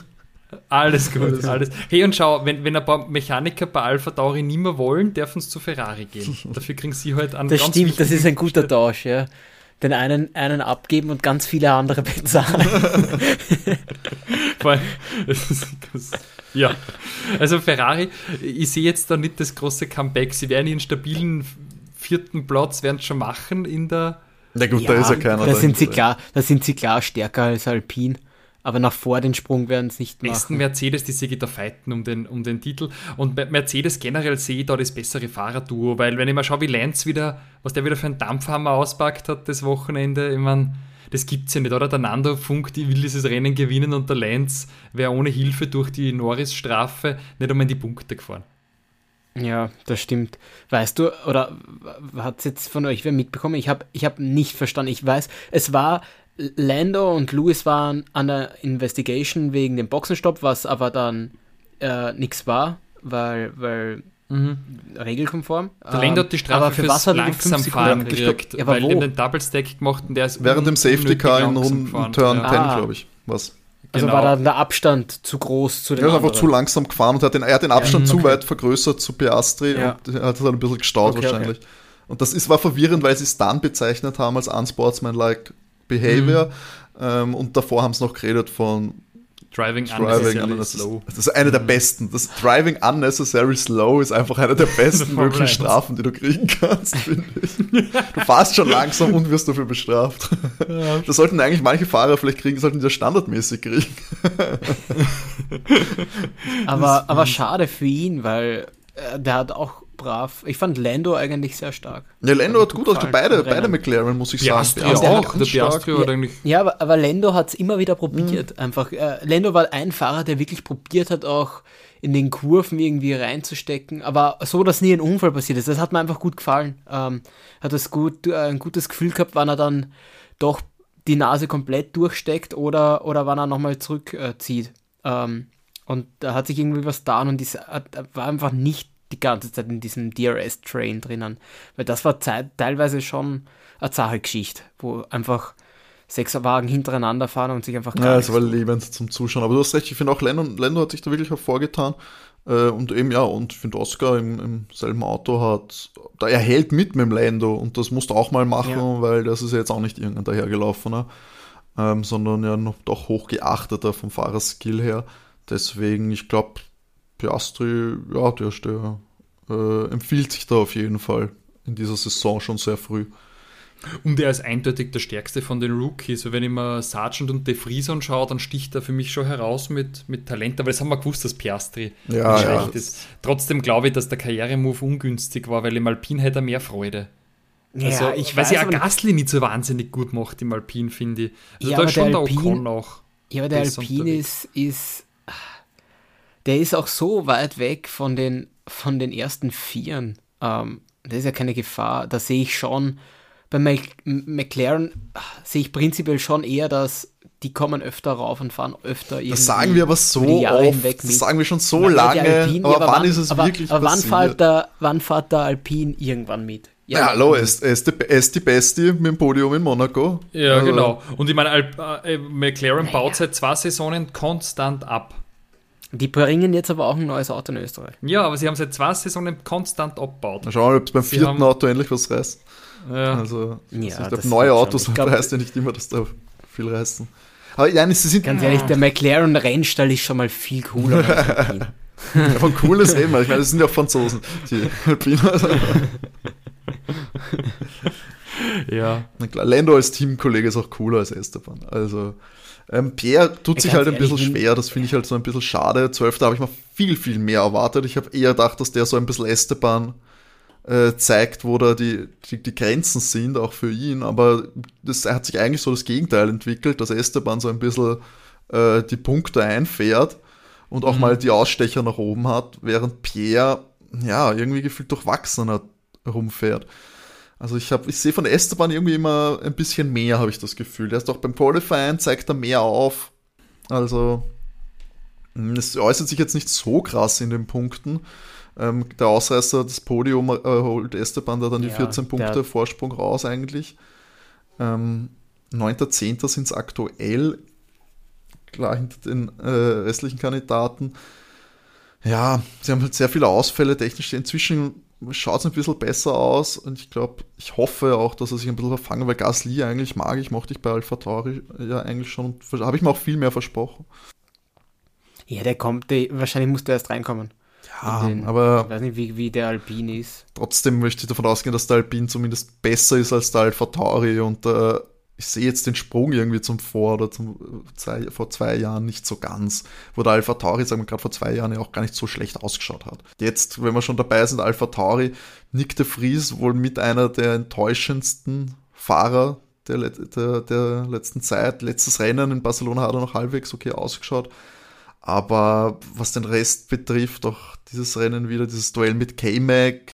Alles gut, alles. Hey, und schau, wenn, wenn ein paar Mechaniker bei Alpha Tauri nicht mehr wollen, dürfen sie zu Ferrari gehen. Dafür kriegen sie halt einen
Das
ganz
stimmt, das ist ein guter Tausch, ja. Den einen, einen abgeben und ganz viele andere bezahlen.
Weil, das ist- das- ja, also Ferrari, ich sehe jetzt da nicht das große Comeback. Sie werden ihren stabilen vierten Platz werden schon machen in der.
Na gut, da ist ja keiner.
da sind sie klar, da sind sie klar stärker als Alpine. Aber nach vor den Sprung werden sie nicht
Besten
machen.
Mercedes, die sich da fighten um den, um den Titel. Und bei Mercedes generell sehe ich da das bessere Fahrerduo, weil wenn ich mal schaue, wie Lenz wieder, was der wieder für einen Dampfhammer auspackt hat das Wochenende, ich meine, das gibt's ja nicht, oder? Der Nando Funk, die will dieses Rennen gewinnen und der Lenz wäre ohne Hilfe durch die Norris-Strafe nicht einmal in die Punkte gefahren.
Ja, das stimmt. Weißt du, oder hat es jetzt von euch wer mitbekommen? Ich habe ich hab nicht verstanden. Ich weiß, es war Lando und Lewis waren an der Investigation wegen dem Boxenstopp, was aber dann äh, nichts war, weil, weil regelkonform.
Der Lando hat die Strafe
Ähm, aber für
fürs
was hat er
langsam fahren gekriegt,
Ja, aber
weil
wo?
er den Double Stack gemacht und der ist
Während dem Safety Car in Runden. Turn
ja.
10,
Ah.
glaube ich. Was?
Also
Genau.
war dann der Abstand zu groß zu den
Er ist einfach zu langsam gefahren und hat den, er hat den Abstand zu
okay.
weit vergrößert zu Piastri
Ja.
und er hat es halt ein bisschen gestaut
Okay, okay.
wahrscheinlich. Und das ist, war verwirrend, weil sie es dann bezeichnet haben als unsportsmanlike behavior.
Mhm.
Ähm, und davor haben sie noch geredet von
Driving,
Driving
unnecessarily
unnecessary
slow.
Das ist eine der besten. Das Driving unnecessary slow ist einfach eine der besten möglichen
1.
Strafen, die du kriegen kannst, finde ich. Du fährst schon langsam und wirst dafür bestraft. Das sollten eigentlich manche Fahrer vielleicht kriegen, sollten die das standardmäßig kriegen.
Aber, aber schade für ihn, weil äh, der hat auch brav. Ich fand Lando eigentlich sehr stark.
Ja, Lando hat gut ausgesehen. Beide,
Rennen.
beide McLaren, muss ich
Piastri
sagen.
der
auch. Der. Piastri hat eigentlich
Ja, aber, aber Lando hat es immer wieder probiert. Einfach. Äh, Lando war ein Fahrer, der wirklich probiert hat, auch in den Kurven irgendwie reinzustecken. Aber so, dass nie ein Unfall passiert ist. Das hat mir einfach gut gefallen. Ähm, hat das gut, äh, ein gutes Gefühl gehabt, wann er dann doch die Nase komplett durchsteckt oder, oder wann er nochmal zurückzieht. Äh, ähm, und da hat sich irgendwie was getan und ist, hat, war einfach nicht die ganze Zeit in diesem DRS-Train drinnen. Weil das war zeit, teilweise schon eine zahre Geschichte, wo einfach sechs Wagen hintereinander fahren und sich einfach
Ja, es war lebend zum Zuschauen. Aber du hast recht, ich finde auch Lando, Lando hat sich da wirklich hervorgetan. Äh, und eben, ja, und ich finde Oscar im, im selben Auto hat, da er hält mit mit dem Lando und das musst du auch mal machen,
Ja.
weil das ist ja jetzt auch nicht irgendein dahergelaufener, ähm, sondern ja noch doch hoch geachteter vom Fahrerskill her. Deswegen, ich glaube, Piastri, ja, der, der äh, empfiehlt sich da auf jeden Fall in dieser Saison schon sehr früh.
Und er ist eindeutig der stärkste von den Rookies. Also wenn ich mir Sargent und De Vries anschaue, dann sticht er für mich schon heraus mit, mit Talent. Aber das haben wir gewusst, dass Piastri
Ja,
nicht
ja.
schlecht ist. Trotzdem glaube ich, dass der Karrieremove ungünstig war, weil im Alpin hätte er mehr Freude. Also,
ja, ich
weil
weiß nicht-
Gasly nicht so wahnsinnig gut macht im Alpin, finde ich. Also
Ja,
da
aber
ist schon
der
der
Alpin-
Ocon auch.
Ja, aber der
unterwegs.
ist, ist. Der ist auch so weit weg von den, von den ersten Vieren. Ähm, das ist ja keine Gefahr. Da sehe ich schon. Bei McLaren ah, sehe ich prinzipiell schon eher, dass die kommen öfter rauf und fahren öfter irgendwie.
Das sagen wir aber so oft, das sagen wir schon so
Ja, die
lange,
Alpine,
aber,
ja,
wann ist es
aber,
wirklich
aber wann
passiert?
fährt, der, wann fährt der Alpine irgendwann mit?
Ja, hallo, er ist, er, ist die, er ist die Beste mit dem Podium in Monaco.
Ja,
Also,
genau. Und ich meine, Alp, äh, McLaren baut seit zwei Saisonen konstant ab.
Die bringen jetzt aber auch ein neues Auto in Österreich.
Ja, aber sie haben seit zwei Saisonen konstant abgebaut.
Mal schauen, ob es beim
Sie
vierten
haben-
Auto endlich was reißt.
Ja.
Also,
Ja,
ich glaube,
das
neue
wird schon.
Autos
Ich glaub-
heißt ja nicht immer, dass da viel reißen. Aber nein, sie sind
Ganz ehrlich, der McLaren Rennstall ist schon mal viel cooler
ja, von cooles eben. Ich meine, das sind ja auch Franzosen, die Alpiner.
Ja.
na klar, Lando als Teamkollege ist auch cooler als Esteban. Also, ähm, Pierre tut sich halt ein bisschen schwer, das finde ich halt so ein bisschen schade. Zwölfter habe ich mal viel, viel mehr erwartet. Ich habe eher gedacht, dass der so ein bisschen Esteban äh, zeigt, wo da die, die, die, Grenzen sind, auch für ihn. Aber das hat sich eigentlich so das Gegenteil entwickelt, dass Esteban so ein bisschen äh, die Punkte einfährt und auch mhm. mal die Ausstecher nach oben hat, während Pierre ja irgendwie gefühlt durchwachsener rumfährt. Also ich habe, ich sehe von Esteban irgendwie immer ein bisschen mehr, habe ich das Gefühl. Er ist auch beim Qualifying, zeigt er mehr auf. Also hm, es äußert sich jetzt nicht so krass in den Punkten. Ähm, der Ausreißer, das Podium äh, holt Esteban da dann die 14 Punkte Vorsprung raus eigentlich. Ähm, 9.10. sind es aktuell, klar hinter den äh, restlichen Kandidaten. Ja, sie haben halt sehr viele Ausfälle technisch. Inzwischen schaut es ein bisschen besser aus und ich glaube, ich hoffe auch, dass er sich ein bisschen verfangen, weil Gasly eigentlich mag ich, mochte ich bei Alpha Tauri ja eigentlich schon, habe ich mir auch viel mehr versprochen.
Ja, der kommt, der, wahrscheinlich muss der erst reinkommen.
Ja, den, aber.
Ich weiß nicht, wie, wie der Alpine ist.
Trotzdem möchte ich davon ausgehen, dass der Alpine zumindest besser ist als der Alpha Tauri und äh, ich sehe jetzt den Sprung irgendwie zum Vor- oder zum zwei, vor zwei Jahren nicht so ganz, wo der Alpha Tauri, sagen wir gerade vor zwei Jahren, ja auch gar nicht so schlecht ausgeschaut hat. Jetzt, wenn wir schon dabei sind, Alpha Tauri, Nick de Vries wohl mit einer der enttäuschendsten Fahrer der, der, der letzten Zeit. Letztes Rennen in Barcelona hat er noch halbwegs okay ausgeschaut. Aber was den Rest betrifft, auch dieses Rennen wieder, dieses Duell mit K-Mac,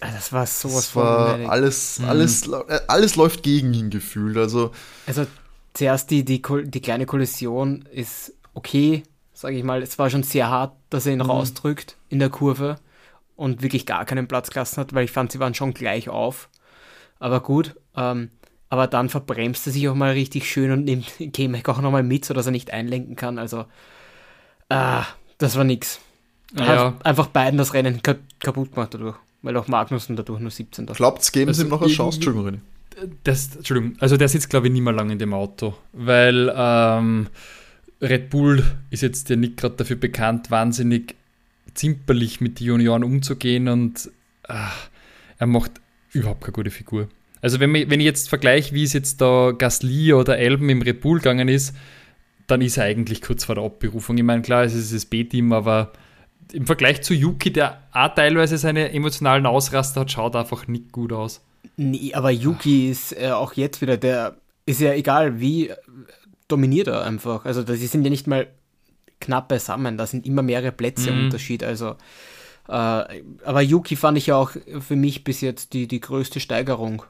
das war sowas das
war von alles, mhm. alles, äh, alles läuft gegen ihn gefühlt. Also,
also zuerst die, die, die kleine Kollision ist okay, sage ich mal. Es war schon sehr hart, dass er ihn mhm. rausdrückt in der Kurve und wirklich gar keinen Platz gelassen hat, weil ich fand, sie waren schon gleich auf. Aber gut, ähm, aber dann verbremst er sich auch mal richtig schön und nimmt K-Mac auch nochmal mit, sodass er nicht einlenken kann. Also, ah, das war nix. Er ja. hat einfach beiden das Rennen kaputt gemacht dadurch weil auch Magnussen dadurch nur 17.
Glaubt geben also Sie ihm noch eine Chance? Entschuldigung, René.
Das, Entschuldigung, also der sitzt, glaube ich, nicht mehr lange in dem Auto, weil ähm, Red Bull ist jetzt ja nicht gerade dafür bekannt, wahnsinnig zimperlich mit den Junioren umzugehen und ach, er macht überhaupt keine gute Figur. Also wenn, wenn ich jetzt vergleiche, wie es jetzt da Gasly oder Elben im Red Bull gegangen ist, dann ist er eigentlich kurz vor der Abberufung. Ich meine, klar, es ist das B-Team, aber im Vergleich zu Yuki, der auch teilweise seine emotionalen Ausraster hat, schaut einfach nicht gut aus.
Nee, aber Yuki Ach. ist äh, auch jetzt wieder, der ist ja egal wie, dominiert er einfach. Also die sind ja nicht mal knapp beisammen, da sind immer mehrere Plätze mhm. Unterschied. Also, äh, aber Yuki fand ich ja auch für mich bis jetzt die, die größte Steigerung.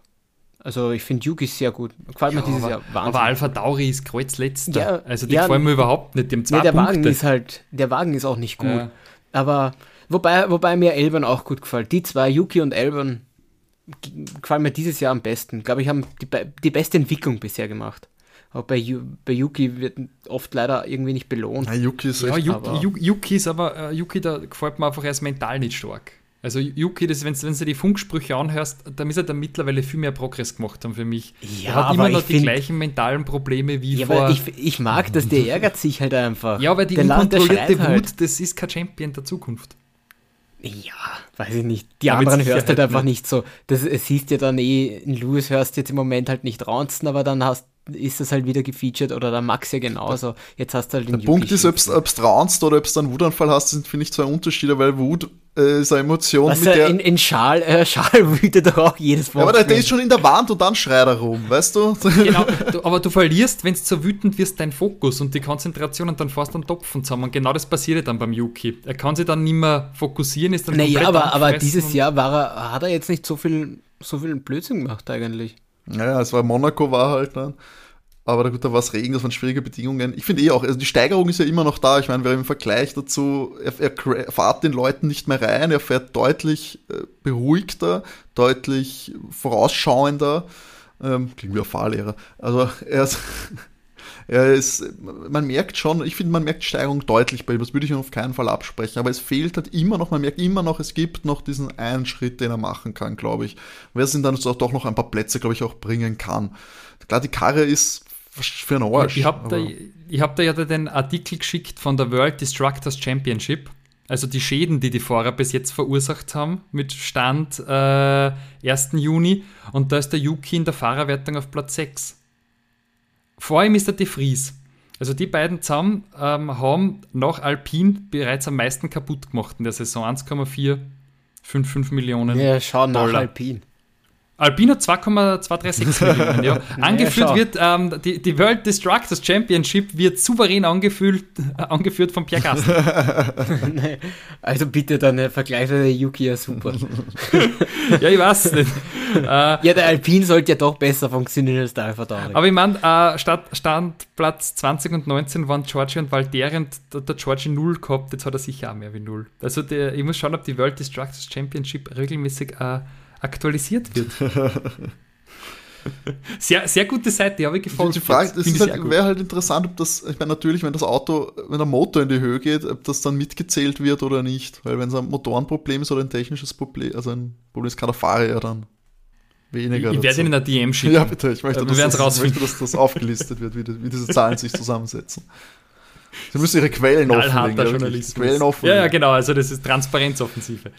Also ich finde Yuki sehr gut.
Gefällt ja, mir dieses aber, Jahr wahnsinnig. Aber Alpha Tauri ist kreuzletzter. Ja, also die ja, gefallen mir überhaupt nicht. Dem zwei nee,
der
Punkte.
Wagen ist halt, der Wagen ist auch nicht gut. Ja. Aber wobei, wobei mir Elbern auch gut gefällt. Die zwei, Yuki und Elbern, gefallen mir dieses Jahr am besten. Glaube ich, haben die, die beste Entwicklung bisher gemacht. Aber bei, bei Yuki wird oft leider irgendwie nicht belohnt.
Ja, Yuki ist,
ja, Yuki, Yuki ist aber, uh, Yuki, da gefällt mir einfach, er ist mental nicht stark. Also Yuki, das, wenn, wenn du die Funksprüche anhörst, da ist er da mittlerweile viel mehr Progress gemacht haben für mich. Ja, er hat immer noch die find, gleichen mentalen Probleme wie ja, vor.
Ich, ich, mag das, der ärgert sich halt einfach.
Ja, aber die der unkontrollierte Wut, halt. das ist kein Champion der Zukunft.
Ja, weiß ich nicht. Die aber anderen hörst halt einfach nicht so. Das siehst ja dann eh, in Lewis hörst du jetzt im Moment halt nicht raunzen, aber dann hast ist das halt wieder gefeatured oder der Max ja genauso. Jetzt hast du halt
den Der Punkt ist, ob du raunst oder ob du einen Wutanfall hast, sind, finde ich, zwei Unterschiede, weil Wut äh, ist eine Emotion,
weißt mit der... In, in Schal, äh, Schal wütet doch auch jedes
Wort. Ja, aber der, der, ist schon in der Wand und dann schreit er rum, weißt du?
Genau, du, aber du verlierst, wenn du so wütend wirst, deinen Fokus und die Konzentration und dann fährst du einen Topfen zusammen. Und genau das passiert dann beim Yuki. Er kann sich dann nicht mehr fokussieren, ist dann
naja, aber, aber dieses Jahr war er, hat er jetzt nicht so viel, so viel Blödsinn gemacht eigentlich.
Naja, es war Monaco war halt dann. Aber gut, da war es Regen, das waren schwierige Bedingungen. Ich finde eh auch, also die Steigerung ist ja immer noch da. Ich meine, wer im Vergleich dazu, er, er fährt den Leuten nicht mehr rein, er fährt deutlich äh, beruhigter, deutlich vorausschauender. Ähm, klingt wie ein Fahrlehrer. Also er ist, ist, man merkt schon, ich finde, man merkt Steigerung deutlich bei ihm. Das würde ich ihm auf keinen Fall absprechen. Aber es fehlt halt immer noch, man merkt immer noch, es gibt noch diesen einen Schritt, den er machen kann, glaube ich. Wer es ihn dann doch noch ein paar Plätze, glaube ich, auch bringen kann. Klar, die Karre ist für einen Arsch.
Ich habe da, hab da ja den Artikel geschickt von der World Destructors Championship. Also die Schäden, die die Fahrer bis jetzt verursacht haben, mit Stand äh, 1. Juni. Und da ist der Yuki in der Fahrerwertung auf Platz 6. Vor ihm ist der De Vries. Also die beiden zusammen ähm, haben nach Alpine bereits am meisten kaputt gemacht in der Saison. 1,4 5, 5 Millionen.
Ja, schau nach
Dollar.
Alpin.
Alpina 2,236 Millionen, ja. Angeführt
schau.
wird, ähm, die, die World Destructors Championship wird souverän angeführt, äh, angeführt von Pierre Gasly.
Also bitte dann äh, vergleichsweise Yuki ja super.
ja, ich weiß nicht. Äh,
ja, der Alpin sollte ja doch besser funktionieren als der Alpha Tauri.
aber ich meine, äh, Start, Standplatz 20 und 19 waren Georgie und Valtteri und der, der Georgie 0 gehabt, jetzt hat er sicher auch mehr wie 0. Also der, ich muss schauen, ob die World Destructors Championship regelmäßig äh, aktualisiert wird. sehr, sehr gute Seite, die habe ich gefolgt.
Die Frage ist halt, wäre halt interessant, ob das, ich meine, natürlich, wenn das Auto, wenn der Motor in die Höhe geht, ob das dann mitgezählt wird oder nicht. Weil wenn es ein Motorenproblem ist oder ein technisches Problem, also ein Problem ist, kann der Fahrer ja dann weniger.
Ich, ich werde. Ihnen eine DM schicken.
Ja, bitte, ich möchte,
Wir
dass, das, ich möchte, dass das aufgelistet wird, wie, die, wie diese Zahlen sich zusammensetzen. Sie müssen ihre Quellen offenlegen. ja. Quellen
Ja,
offenlegen.
ja, genau, also das ist Transparenzoffensive.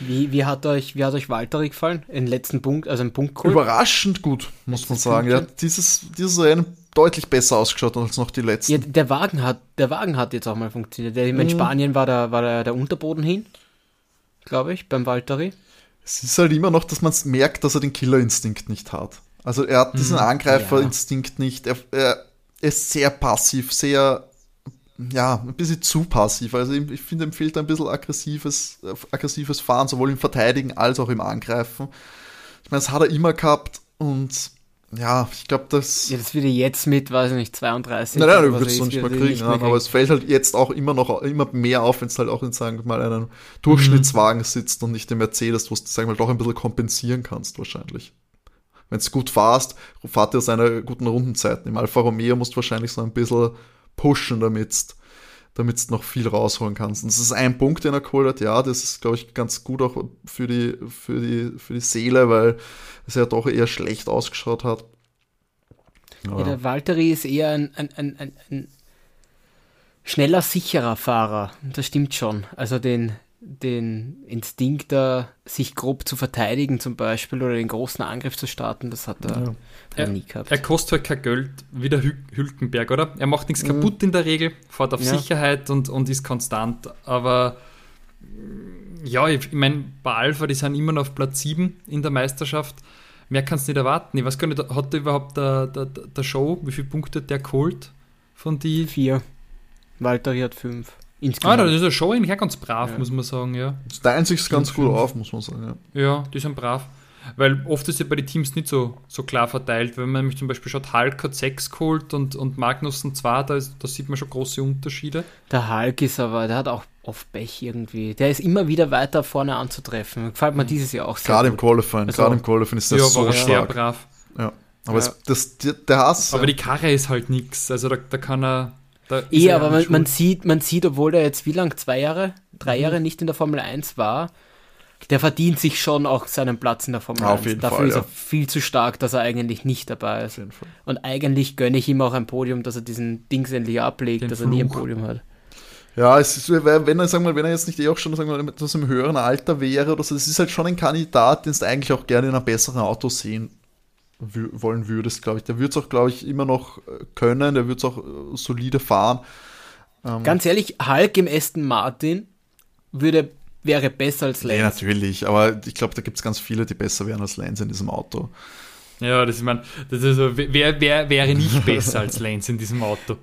Wie, wie, hat euch, wie hat euch Valtteri gefallen? Den letzten Punkt, also ein Punkt?
Überraschend gut, muss man sagen. Er hat dieses, dieses Rennen deutlich besser ausgeschaut als noch die letzten.
Ja, der Wagen hat, der Wagen hat jetzt auch mal funktioniert. Der,
Mhm.
In Spanien war, der, war der, der Unterboden hin, glaube ich, beim Valtteri.
Es ist halt immer noch, dass man merkt, dass er den Killerinstinkt nicht hat. Also er hat diesen Angreiferinstinkt nicht. Er, er ist sehr passiv, sehr, ja, ein bisschen zu passiv. Also ich finde, ihm fehlt ein bisschen aggressives, aggressives Fahren, sowohl im Verteidigen als auch im Angreifen. Ich meine, das hat er immer gehabt und ja, ich glaube, das.
Ja, das wird er jetzt mit, weiß ich nicht, 32.
Nein, nein, du würdest du
ist,
nicht mehr
wird er
kriegen, ja,
mehr
aber es fällt halt jetzt auch immer noch immer mehr auf, wenn es halt auch in, sagen wir mal, einem Durchschnittswagen sitzt und nicht im Mercedes, wo du, sagen wir mal, doch ein bisschen kompensieren kannst, wahrscheinlich. Wenn es gut fahrst, fahrt ihr seine guten Rundenzeiten. Im Alfa Romeo musst du wahrscheinlich so ein bisschen pushen, damit damit du noch viel rausholen kannst. Und das ist ein Punkt, den er geholt hat. Ja, das ist, glaube ich, ganz gut auch für die, für die, für die Seele, weil es ja doch eher schlecht ausgeschaut hat.
Ja, der Valtteri ist eher ein, ein, ein, ein, ein schneller, sicherer Fahrer. Das stimmt schon. Also den, den Instinkt, da sich grob zu verteidigen zum Beispiel oder den großen Angriff zu starten, das hat er,
Ja.
er nie gehabt.
Er kostet halt kein Geld, wie der Hü Hülkenberg, oder? Er macht nichts kaputt in der Regel, fährt auf
Mhm. Ja.
Sicherheit und, und ist konstant. Aber mm, ja, ich, ich meine, bei Alpha, die sind immer noch auf Platz 7 in der Meisterschaft. Mehr kannst du nicht erwarten. Ich weiß gar nicht, hat der überhaupt der, der, der Show, wie viele Punkte hat der geholt von die?
Vier. Valtteri hat fünf.
Ah,
Insgesamt.
da ist der Show eigentlich auch ganz brav,
Ja.
muss man sagen, ja.
Das teilen sich ganz gut auf, muss man sagen. Ja.
Ja, die sind brav. Weil oft ist ja bei den Teams nicht so, so klar verteilt. Wenn man nämlich zum Beispiel schaut, Hulk hat 6 geholt und, und Magnussen 2, da, ist, da sieht man schon große Unterschiede.
Der Hulk ist aber, der hat auch oft Pech irgendwie. Der ist immer wieder weiter vorne anzutreffen. Gefällt mir dieses Jahr auch sehr
Gerade im
gut.
Qualifying,
Also-
gerade im Qualifying ist der
ja,
so
war sehr
stark.
brav.
Ja. Aber
Ja.
Es, das, der, der Hass.
Aber die Karre ist halt nix. Also da, da kann er. Da
Eh,
er
aber man, man, sieht, man sieht, obwohl er jetzt wie lang, zwei Jahre, drei
Mhm.
Jahre nicht in der Formel 1 war, der verdient sich schon auch seinen Platz in der Formel
Auf
1.
jeden
Dafür
Fall,
ist
ja.
er viel zu stark, dass er eigentlich nicht dabei ist. Und eigentlich gönne ich ihm auch ein Podium, dass er diesen Dings endlich ablegt,
Den
dass er nie ein
Fluch.
Podium hat.
Ja, es ist, wenn er, sagen wir, mal, wenn er jetzt nicht eh auch schon sagen wir, etwas im höheren Alter wäre oder so, das ist halt schon ein Kandidat, den du eigentlich auch gerne in einem besseren Auto sehen wollen würdest, glaube ich. Der würde es auch, glaube ich, immer noch äh, können, der würde es auch äh, solide fahren. Ähm,
Ganz ehrlich, Hulk im Aston Martin würde, wäre besser als
nee,
Lance.
natürlich, aber ich glaube, da gibt es ganz viele, die besser wären als Lance in diesem Auto.
Ja, das, ich mein, das ist so, wer, wer wäre nicht besser als Lance in diesem Auto?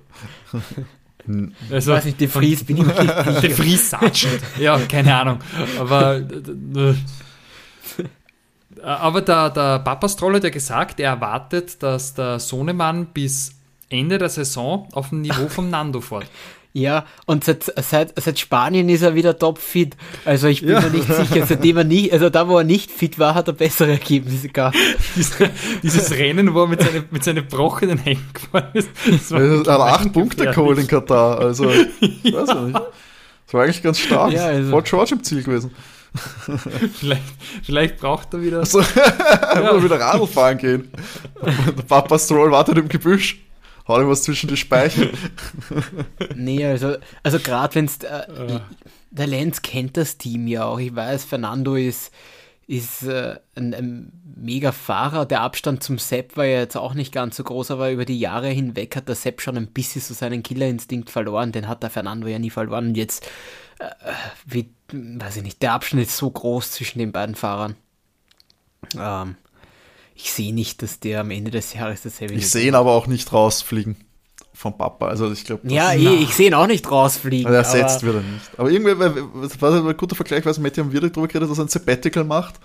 Also,
Ich weiß nicht, De Vries bin ich nicht
Fries Sargent. Ja, keine Ahnung. Aber, aber der, der Papastroll hat ja gesagt, er erwartet, dass der Sohnemann bis Ende der Saison auf dem Niveau vom Nando fährt.
Ja, und seit, seit, seit Spanien ist er wieder topfit. Also ich bin
Ja.
mir nicht sicher, seitdem er nicht, also da wo er nicht fit war, hat er bessere Ergebnisse gehabt.
Diese, dieses Rennen, wo er mit seinen mit seine gebrochenen Händen gefahren ist. Das war
Er hat acht Punkte geholt in Katar, also, weiß ich nicht. Das war eigentlich ganz stark.
Ja, also-
Vor George im Ziel gewesen.
Vielleicht, vielleicht braucht er wieder.
Also, er will wieder Radl fahren gehen. Der Papa Stroll wartet im Gebüsch. Hau ihm was zwischen die Speichen.
Nee, also, also gerade wenn es, äh,
Äh.
der Lenz kennt das Team ja auch. Ich weiß, Fernando ist, ist äh, ein, ein mega Fahrer. Der Abstand zum Sepp war ja jetzt auch nicht ganz so groß, aber über die Jahre hinweg hat der Sepp schon ein bisschen so seinen Killerinstinkt verloren. Den hat der Fernando ja nie verloren. Und jetzt äh, wie, weiß ich nicht, der Abstand ist so groß zwischen den beiden Fahrern. Ähm, ich sehe nicht, dass der am Ende des Jahres das
Heavy Ich sehe ihn aber auch nicht rausfliegen vom Papa. Also ich glaube.
Ja, eh, ich sehe ihn auch nicht rausfliegen.
Also ersetzt wird er nicht. Aber irgendwie, das war ein guter Vergleich, weil Matthew am Wirt drüber geredet, dass er ein Sabbatical macht.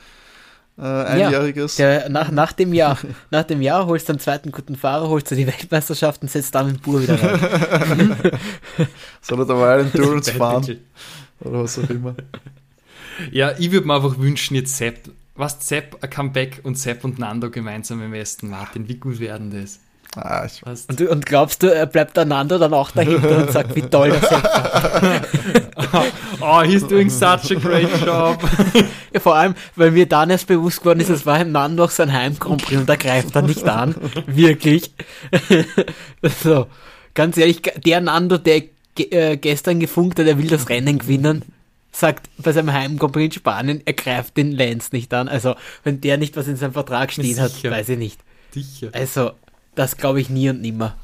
Äh, einjähriges.
Ja, der, nach, nach, dem Jahr, nach dem Jahr holst du einen zweiten guten Fahrer, holst du die Weltmeisterschaft und setzt dann den Bur wieder rein.
Soll er dabei Endurance fahren? Oder was auch immer.
Ja, ich würde mir einfach wünschen, jetzt Sepp, was Sepp, ein Comeback und Sepp und Nando gemeinsam im Westen, Martin, wie gut werden das?
Ah, und, und, glaubst du, er bleibt der Nando dann auch dahinter und sagt, wie toll das ist?
oh, he's doing such a great job.
ja, vor allem, weil mir dann erst bewusst geworden ist, es war im Nando auch sein Heimkompris und er greift dann nicht an. Wirklich. so, ganz ehrlich, der Nando, der äh, gestern gefunkt hat, er will das Rennen gewinnen, sagt bei seinem Heimkompris in Spanien, er greift den Lenz nicht an. Also, wenn der nicht was in seinem Vertrag stehen hat, weiß ich nicht. Sicher. Also, das glaube ich nie und nimmer.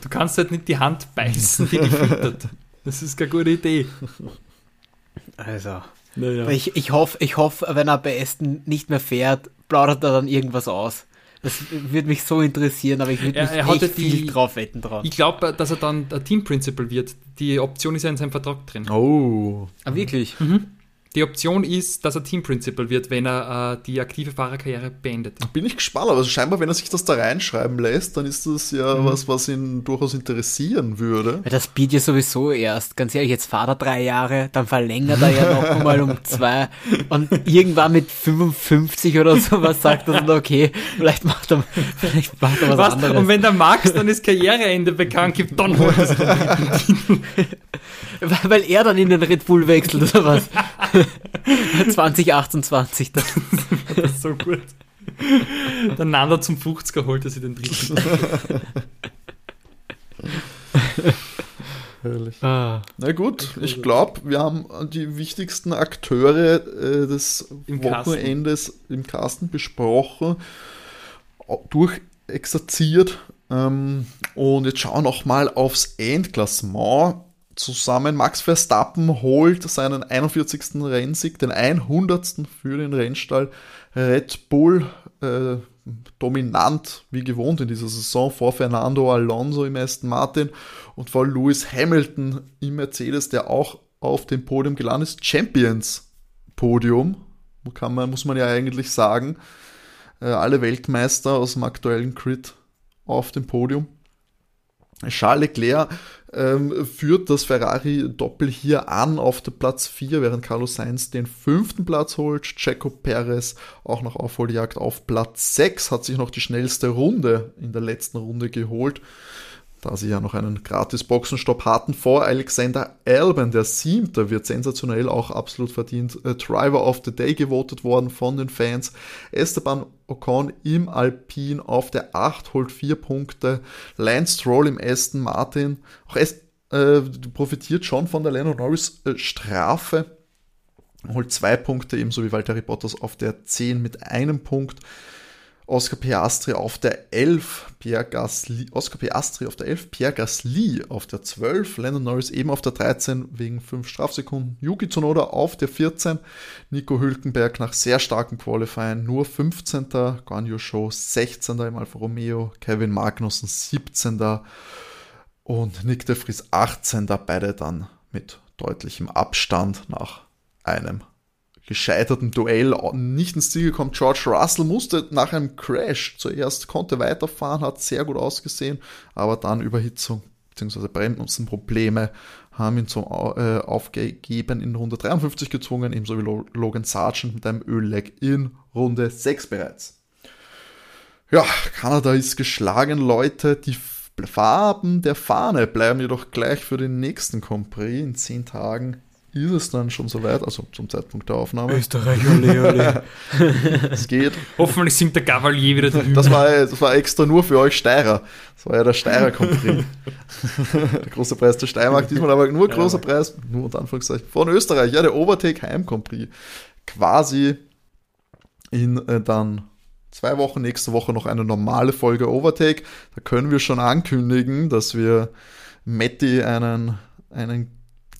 Du kannst halt nicht die Hand beißen, die dich füttert. Das ist keine gute Idee.
Also. Naja. Ich, ich hoffe, ich hoff, wenn er bei Aston nicht mehr fährt, plaudert er dann irgendwas aus. Das würde mich so interessieren, aber ich würde mich er, er echt die, viel drauf wetten drauf.
Ich glaube, dass er dann der Team Principal wird. Die Option ist ja in seinem Vertrag drin.
Oh.
Ah, wirklich?
Mhm. Die Option ist, dass er Team Principal wird, wenn er äh, die aktive Fahrerkarriere beendet.
Bin ich gespannt, aber scheinbar, wenn er sich das da reinschreiben lässt, dann ist das ja mhm. was, was ihn durchaus interessieren würde.
Ja, das bietet ja sowieso erst. Ganz ehrlich, jetzt fahrt er drei Jahre, dann verlängert er ja noch mal um zwei und irgendwann mit 55 oder sowas sagt er dann, okay, vielleicht macht er, vielleicht macht er was, was, anderes.
Und wenn der Max dann das Karriereende bekannt gibt, dann holt er sich
Weil er dann in den Red Bull wechselt oder was? 2028
dann. das ist so gut. Der Nanda zum 50er holt er sich den dritten.
Herrlich. Ah. Na gut, ich glaube, wir haben die wichtigsten Akteure äh, des Im Wochenendes Kasten. im Kasten besprochen, durchexerziert. Ähm, und jetzt schauen wir noch mal aufs Endklassement zusammen. Max Verstappen holt seinen 41. Rennsieg, den 100. für den Rennstall. Red Bull äh, dominant wie gewohnt in dieser Saison vor Fernando Alonso im Aston Martin und vor Lewis Hamilton im Mercedes, der auch auf dem Podium gelandet ist. Champions Podium, kann man, muss man ja eigentlich sagen. Äh, alle Weltmeister aus dem aktuellen Crit auf dem Podium. Charles Leclerc ähm, führt das Ferrari-Doppel hier an auf der Platz 4, während Carlos Sainz den fünften Platz holt. Checo Perez auch noch Aufholjagd auf Platz 6, hat sich noch die schnellste Runde in der letzten Runde geholt da sie ja noch einen gratis Boxenstopp hatten, vor Alexander Albon, der siebte, wird sensationell auch absolut verdient äh, Driver of the Day gewotet worden von den Fans. Esteban Ocon im Alpin auf der 8 holt vier Punkte. Lance Stroll im Aston Martin, auch Est äh, profitiert schon von der Lando Norris äh, Strafe, holt zwei Punkte, ebenso wie Valtteri Bottas auf der 10 mit einem Punkt. Oscar Piastri auf der 11, Pierre Gasly, Oscar Piastri auf der 11, Pierre Gasly auf der 12, Landon Norris eben auf der 13 wegen 5 Strafsekunden, Yuki Tsunoda auf der 14, Nico Hülkenberg nach sehr starkem Qualifying nur 15. Guan Yu Show 16. im Alfa Romeo, Kevin Magnussen 17. und Nick de Vries 18. beide dann mit deutlichem Abstand nach einem gescheiterten Duell nicht ins Ziel gekommen. George Russell musste nach einem Crash zuerst, konnte weiterfahren, hat sehr gut ausgesehen, aber dann Überhitzung bzw. Bremsenprobleme haben ihn zum äh, Aufgeben in Runde 53 gezwungen, ebenso wie Logan Sargent mit einem Ölleck in Runde 6 bereits. Ja, Kanada ist geschlagen, Leute. Die Farben der Fahne bleiben jedoch gleich für den nächsten Compris in 10 Tagen ist es dann schon soweit, also zum Zeitpunkt der Aufnahme.
Österreich, ole, ole.
es geht.
Hoffentlich singt der Gavalier wieder
drüben. Das war, das war extra nur für euch Steirer. Das war ja der Steirer der große Preis der Steiermark, diesmal aber nur großer Preis, nur unter Anführungszeichen, von Österreich. Ja, der Overtake Heim Compris. Quasi in äh, dann zwei Wochen, nächste Woche noch eine normale Folge Overtake. Da können wir schon ankündigen, dass wir Matti einen, einen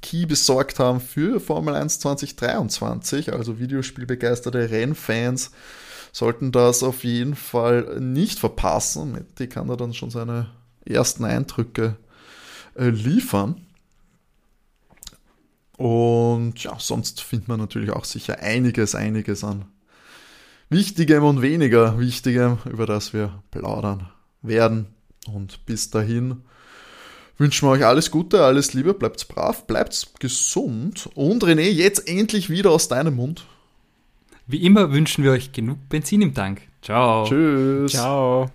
Key besorgt haben für Formel 1 2023, also Videospielbegeisterte Rennfans sollten das auf jeden Fall nicht verpassen. Matti kann da dann schon seine ersten Eindrücke äh, liefern. Und ja, sonst findet man natürlich auch sicher einiges, einiges an Wichtigem und weniger Wichtigem, über das wir plaudern werden. Und bis dahin wünschen wir euch alles Gute, alles Liebe, bleibt brav, bleibt gesund. Und René, jetzt endlich wieder aus deinem Mund.
Wie immer wünschen wir euch genug Benzin im Tank. Ciao.
Tschüss.
Ciao.